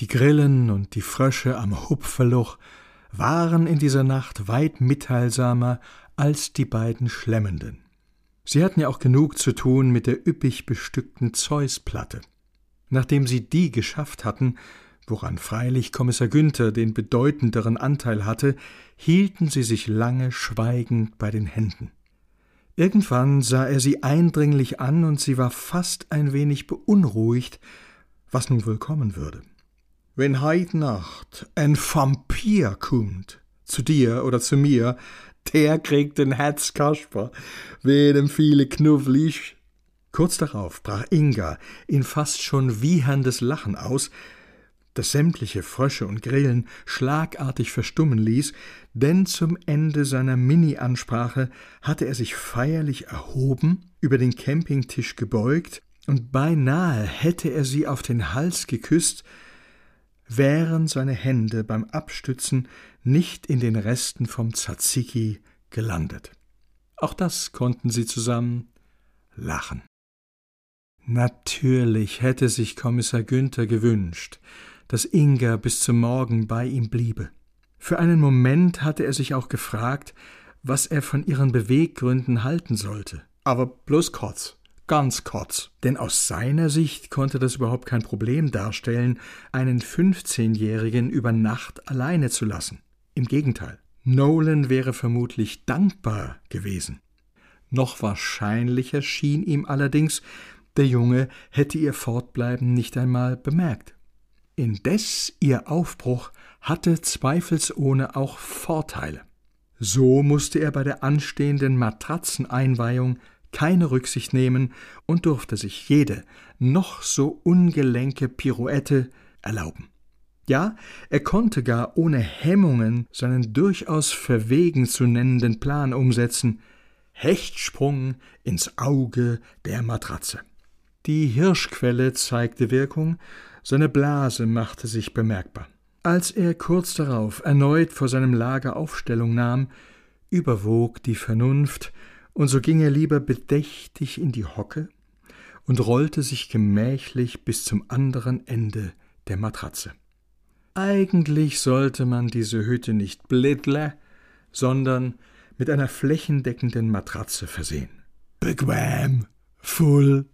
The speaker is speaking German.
Die Grillen und die Frösche am Hupferloch waren in dieser Nacht weit mitteilsamer als die beiden Schlemmenden. Sie hatten ja auch genug zu tun mit der üppig bestückten Zeusplatte. Nachdem sie die geschafft hatten, woran freilich Kommissar Günther den bedeutenderen Anteil hatte, hielten sie sich lange schweigend bei den Händen. Irgendwann sah er sie eindringlich an, und sie war fast ein wenig beunruhigt, was nun wohl kommen würde. Wenn heit Nacht ein Vampir kummt, zu dir oder zu mir, der kriegt den Herzkasper, dem viele Knuffel isch. Kurz darauf brach Inga in fast schon wieherndes Lachen aus, das sämtliche Frösche und Grillen schlagartig verstummen ließ, denn zum Ende seiner Mini-Ansprache hatte er sich feierlich erhoben, über den Campingtisch gebeugt, und beinahe hätte er sie auf den Hals geküsst, wären seine Hände beim Abstützen nicht in den Resten vom Tzatziki gelandet. Auch das konnten sie zusammen lachen. Natürlich hätte sich Kommissar Günther gewünscht, dass Inga bis zum Morgen bei ihm bliebe. Für einen Moment hatte er sich auch gefragt, was er von ihren Beweggründen halten sollte. Aber bloß kurz, ganz kurz. Denn aus seiner Sicht konnte das überhaupt kein Problem darstellen, einen 15-Jährigen über Nacht alleine zu lassen. Im Gegenteil, Nolan wäre vermutlich dankbar gewesen. Noch wahrscheinlicher schien ihm allerdings, der Junge hätte ihr Fortbleiben nicht einmal bemerkt. Indes ihr Aufbruch hatte zweifelsohne auch Vorteile. So musste er bei der anstehenden Matratzeneinweihung keine Rücksicht nehmen und durfte sich jede noch so ungelenke Pirouette erlauben. Ja, er konnte gar ohne Hemmungen seinen durchaus verwegen zu nennenden Plan umsetzen Hechtsprung ins Auge der Matratze. Die Hirschquelle zeigte Wirkung, seine Blase machte sich bemerkbar. Als er kurz darauf erneut vor seinem Lager Aufstellung nahm, überwog die Vernunft, und so ging er lieber bedächtig in die Hocke und rollte sich gemächlich bis zum anderen Ende der Matratze. Eigentlich sollte man diese Hütte nicht blittle, sondern mit einer flächendeckenden Matratze versehen. Bequem, full